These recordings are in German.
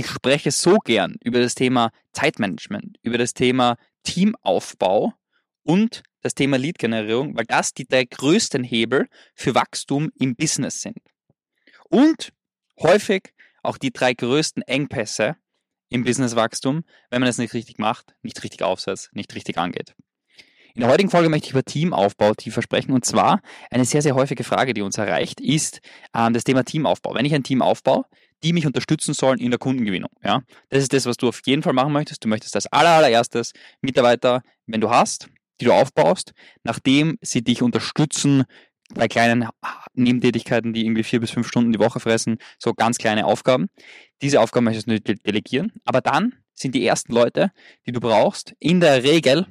Ich spreche so gern über das Thema Zeitmanagement, über das Thema Teamaufbau und das Thema Lead-Generierung, weil das die drei größten Hebel für Wachstum im Business sind. Und häufig auch die drei größten Engpässe im Businesswachstum, wenn man es nicht richtig macht, nicht richtig aufsetzt, nicht richtig angeht. In der heutigen Folge möchte ich über Teamaufbau tiefer sprechen. Und zwar eine sehr, sehr häufige Frage, die uns erreicht, ist ähm, das Thema Teamaufbau. Wenn ich ein Team aufbaue, die mich unterstützen sollen in der Kundengewinnung. Ja? Das ist das, was du auf jeden Fall machen möchtest. Du möchtest als allererstes Mitarbeiter, wenn du hast, die du aufbaust, nachdem sie dich unterstützen bei kleinen Nebentätigkeiten, die irgendwie vier bis fünf Stunden die Woche fressen, so ganz kleine Aufgaben. Diese Aufgaben möchtest du delegieren. Aber dann sind die ersten Leute, die du brauchst, in der Regel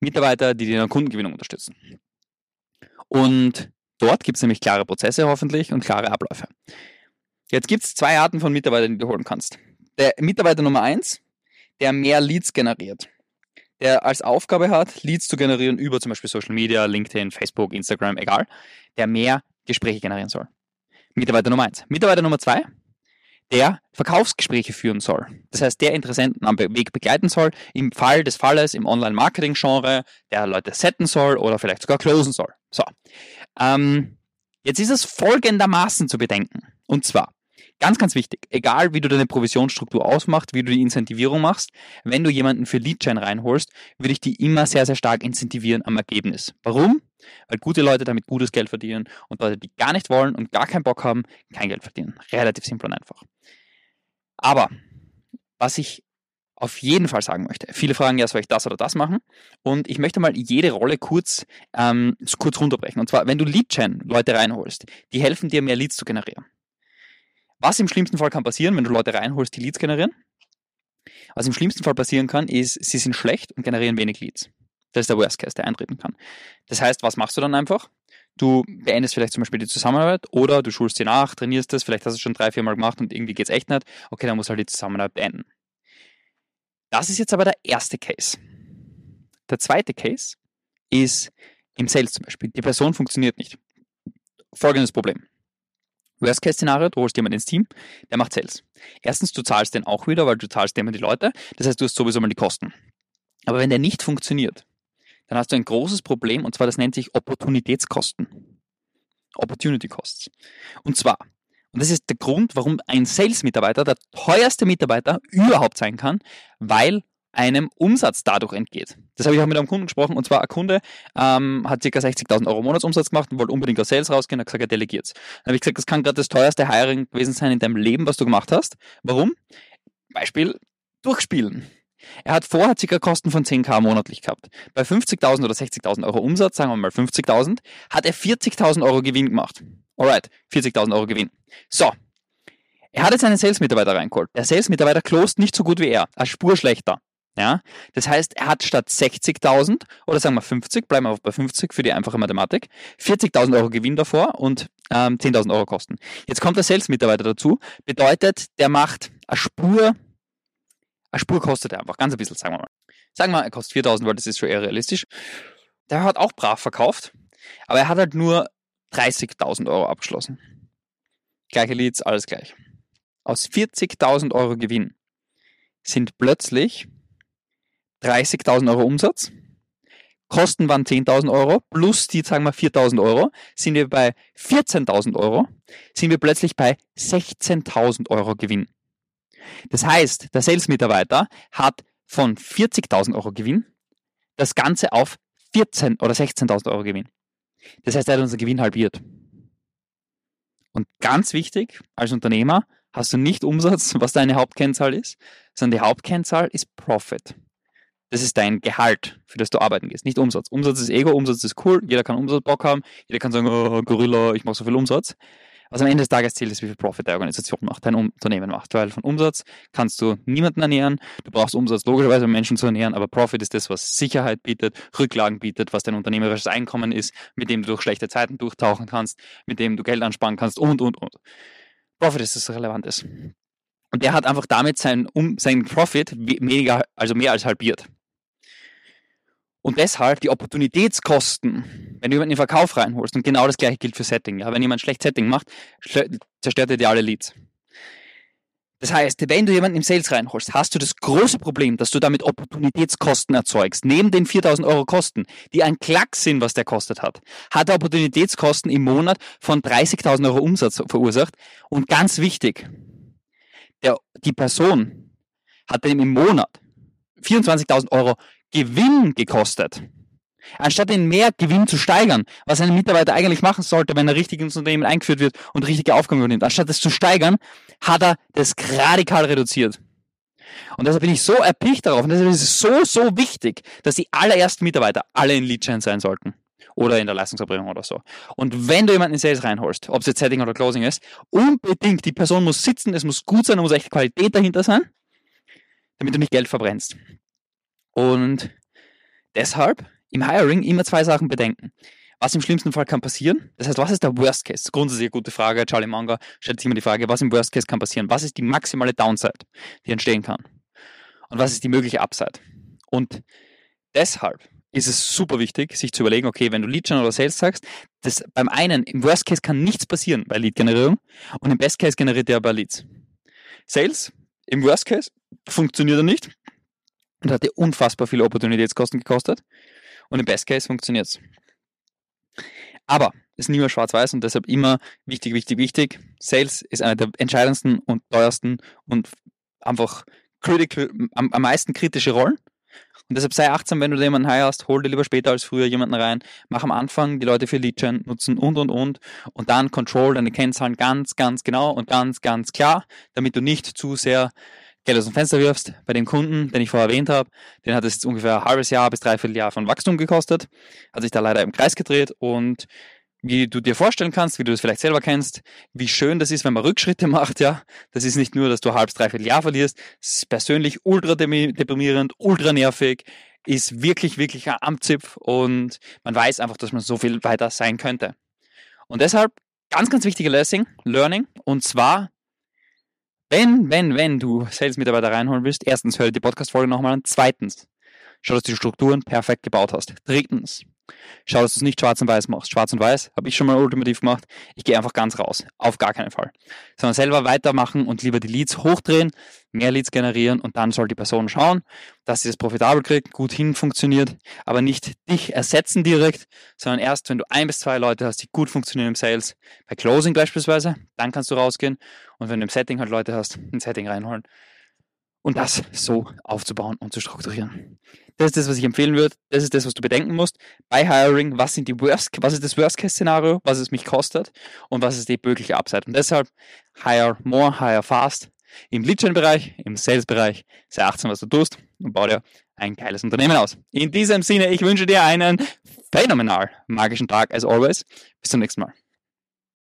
Mitarbeiter, die dich in der Kundengewinnung unterstützen. Und dort gibt es nämlich klare Prozesse hoffentlich und klare Abläufe. Jetzt gibt es zwei Arten von Mitarbeitern, die du holen kannst. Der Mitarbeiter Nummer eins, der mehr Leads generiert der als Aufgabe hat, Leads zu generieren über zum Beispiel Social Media, LinkedIn, Facebook, Instagram, egal, der mehr Gespräche generieren soll. Mitarbeiter Nummer eins. Mitarbeiter Nummer zwei, der Verkaufsgespräche führen soll. Das heißt, der Interessenten am Weg begleiten soll, im Fall des Falles im Online-Marketing-Genre, der Leute setten soll oder vielleicht sogar closen soll. So. Ähm, jetzt ist es folgendermaßen zu bedenken. Und zwar, Ganz, ganz wichtig, egal wie du deine Provisionsstruktur ausmachst, wie du die Incentivierung machst, wenn du jemanden für Leadchain reinholst, würde ich die immer sehr, sehr stark incentivieren am Ergebnis. Warum? Weil gute Leute damit gutes Geld verdienen und Leute, die gar nicht wollen und gar keinen Bock haben, kein Geld verdienen. Relativ simpel und einfach. Aber was ich auf jeden Fall sagen möchte. Viele fragen ja, soll ich das oder das machen? Und ich möchte mal jede Rolle kurz, ähm, kurz runterbrechen. Und zwar, wenn du Lead-Gen Leute reinholst, die helfen dir, mehr Leads zu generieren. Was im schlimmsten Fall kann passieren, wenn du Leute reinholst, die Leads generieren? Was im schlimmsten Fall passieren kann, ist, sie sind schlecht und generieren wenig Leads. Das ist der Worst Case, der eintreten kann. Das heißt, was machst du dann einfach? Du beendest vielleicht zum Beispiel die Zusammenarbeit oder du schulst sie nach, trainierst das, vielleicht hast du es schon drei, vier Mal gemacht und irgendwie geht es echt nicht. Okay, dann musst du halt die Zusammenarbeit beenden. Das ist jetzt aber der erste Case. Der zweite Case ist im Sales zum Beispiel. Die Person funktioniert nicht. Folgendes Problem. Worst-Case-Szenario, du holst jemanden ins Team, der macht Sales. Erstens, du zahlst den auch wieder, weil du zahlst dem die Leute. Das heißt, du hast sowieso mal die Kosten. Aber wenn der nicht funktioniert, dann hast du ein großes Problem und zwar das nennt sich Opportunitätskosten. Opportunity Costs. Und zwar, und das ist der Grund, warum ein Sales-Mitarbeiter der teuerste Mitarbeiter überhaupt sein kann, weil einem Umsatz dadurch entgeht. Das habe ich auch mit einem Kunden gesprochen und zwar ein Kunde ähm, hat ca. 60.000 Euro Monatsumsatz gemacht und wollte unbedingt aus Sales rausgehen, hat gesagt, er delegiert Dann habe ich gesagt, das kann gerade das teuerste Hiring gewesen sein in deinem Leben, was du gemacht hast. Warum? Beispiel, durchspielen. Er hat vorher ca. Kosten von 10k monatlich gehabt. Bei 50.000 oder 60.000 Euro Umsatz, sagen wir mal 50.000, hat er 40.000 Euro Gewinn gemacht. Alright, 40.000 Euro Gewinn. So. Er hat jetzt einen Sales-Mitarbeiter reingeholt. Der Sales-Mitarbeiter closed nicht so gut wie er, als Spur schlechter. Ja? Das heißt, er hat statt 60.000 oder sagen wir 50, bleiben wir bei 50 für die einfache Mathematik, 40.000 Euro Gewinn davor und ähm, 10.000 Euro Kosten. Jetzt kommt der Sales-Mitarbeiter dazu, bedeutet, der macht eine Spur, eine Spur kostet er einfach, ganz ein bisschen, sagen wir mal. Sagen wir er kostet 4.000, weil das ist schon eher realistisch. Der hat auch brav verkauft, aber er hat halt nur 30.000 Euro abgeschlossen. Gleiche Leads, alles gleich. Aus 40.000 Euro Gewinn sind plötzlich 30.000 Euro Umsatz. Kosten waren 10.000 Euro plus die, sagen wir, 4.000 Euro. Sind wir bei 14.000 Euro, sind wir plötzlich bei 16.000 Euro Gewinn. Das heißt, der Sales-Mitarbeiter hat von 40.000 Euro Gewinn das Ganze auf 14 oder 16.000 Euro Gewinn. Das heißt, er hat unser Gewinn halbiert. Und ganz wichtig, als Unternehmer hast du nicht Umsatz, was deine Hauptkennzahl ist, sondern die Hauptkennzahl ist Profit. Das ist dein Gehalt, für das du arbeiten gehst, nicht Umsatz. Umsatz ist Ego, Umsatz ist cool, jeder kann Umsatz Bock haben, jeder kann sagen, oh, Gorilla, ich mache so viel Umsatz. Was am Ende des Tages zählt, ist, wie viel Profit deine Organisation macht, dein Unternehmen macht. Weil von Umsatz kannst du niemanden ernähren. Du brauchst Umsatz logischerweise, um Menschen zu ernähren, aber Profit ist das, was Sicherheit bietet, Rücklagen bietet, was dein unternehmerisches Einkommen ist, mit dem du durch schlechte Zeiten durchtauchen kannst, mit dem du Geld ansparen kannst und, und, und. Profit ist das Relevantes. Und der hat einfach damit sein, um, sein Profit weniger, also mehr als halbiert. Und deshalb die Opportunitätskosten, wenn du jemanden in Verkauf reinholst, und genau das gleiche gilt für Setting. Ja, wenn jemand schlecht Setting macht, zerstört er dir alle Leads. Das heißt, wenn du jemanden im Sales reinholst, hast du das große Problem, dass du damit Opportunitätskosten erzeugst. Neben den 4000 Euro Kosten, die ein Klack sind, was der kostet hat, hat er Opportunitätskosten im Monat von 30.000 Euro Umsatz verursacht. Und ganz wichtig, der, die Person hat dem im Monat 24.000 Euro Gewinn gekostet. Anstatt den Mehrgewinn zu steigern, was ein Mitarbeiter eigentlich machen sollte, wenn er richtig ins Unternehmen eingeführt wird und richtige Aufgaben übernimmt, anstatt das zu steigern, hat er das radikal reduziert. Und deshalb bin ich so erpicht darauf und deshalb ist es so, so wichtig, dass die allerersten Mitarbeiter alle in Lead-Chain sein sollten. Oder in der Leistungserbringung oder so. Und wenn du jemanden in Sales reinholst, ob es jetzt Setting oder Closing ist, unbedingt, die Person muss sitzen, es muss gut sein, da muss echt Qualität dahinter sein, damit du nicht Geld verbrennst. Und deshalb im Hiring immer zwei Sachen bedenken. Was im schlimmsten Fall kann passieren? Das heißt, was ist der Worst Case? Grundsätzlich eine gute Frage. Charlie Munger stellt sich immer die Frage, was im Worst Case kann passieren? Was ist die maximale Downside, die entstehen kann? Und was ist die mögliche Upside? Und deshalb ist es super wichtig, sich zu überlegen, okay, wenn du Lead Gen oder Sales sagst, das beim einen, im Worst Case kann nichts passieren bei Lead-Generierung und im Best Case generiert er aber Leads. Sales, im Worst Case, funktioniert er nicht und hat dir unfassbar viele Opportunitätskosten gekostet und im Best Case funktioniert es. Aber es ist nie mehr schwarz-weiß und deshalb immer wichtig, wichtig, wichtig. Sales ist eine der entscheidendsten und teuersten und einfach critical, am, am meisten kritische Rollen. Und deshalb sei achtsam, wenn du jemanden heierst, hol dir lieber später als früher jemanden rein, mach am Anfang die Leute für Lead-Gen nutzen und und und und dann control deine Kennzahlen ganz, ganz genau und ganz, ganz klar, damit du nicht zu sehr Geld aus dem Fenster wirfst. Bei dem Kunden, den ich vorher erwähnt habe, den hat es jetzt ungefähr ein halbes Jahr bis dreiviertel Jahr von Wachstum gekostet, hat sich da leider im Kreis gedreht und wie du dir vorstellen kannst, wie du das vielleicht selber kennst, wie schön das ist, wenn man Rückschritte macht, ja. Das ist nicht nur, dass du halbes, dreiviertel Jahr verlierst, es ist persönlich ultra deprimierend, ultra nervig, ist wirklich, wirklich ein Amtszipf und man weiß einfach, dass man so viel weiter sein könnte. Und deshalb ganz, ganz wichtige Learning, Learning und zwar wenn, wenn, wenn du Sales-Mitarbeiter reinholen willst, erstens hör dir die Podcast-Folge nochmal an. Zweitens, schau, dass du die Strukturen perfekt gebaut hast. Drittens, Schau, dass du es nicht schwarz und weiß machst. Schwarz und weiß habe ich schon mal ultimativ gemacht. Ich gehe einfach ganz raus. Auf gar keinen Fall. Sondern selber weitermachen und lieber die Leads hochdrehen, mehr Leads generieren und dann soll die Person schauen, dass sie das profitabel kriegt, gut hin funktioniert, aber nicht dich ersetzen direkt, sondern erst, wenn du ein bis zwei Leute hast, die gut funktionieren im Sales, bei Closing beispielsweise, dann kannst du rausgehen und wenn du im Setting halt Leute hast, ein Setting reinholen und das so aufzubauen und zu strukturieren. Das ist das, was ich empfehlen würde. Das ist das, was du bedenken musst. Bei Hiring, was sind die Worst, was ist das Worst-Case-Szenario, was es mich kostet und was ist die mögliche Upside. Und deshalb hire more, hire fast. Im Lead-Gen-Bereich, im Sales-Bereich, sei achtsam, was du tust und bau dir ein geiles Unternehmen aus. In diesem Sinne, ich wünsche dir einen phänomenal magischen Tag as always. Bis zum nächsten Mal.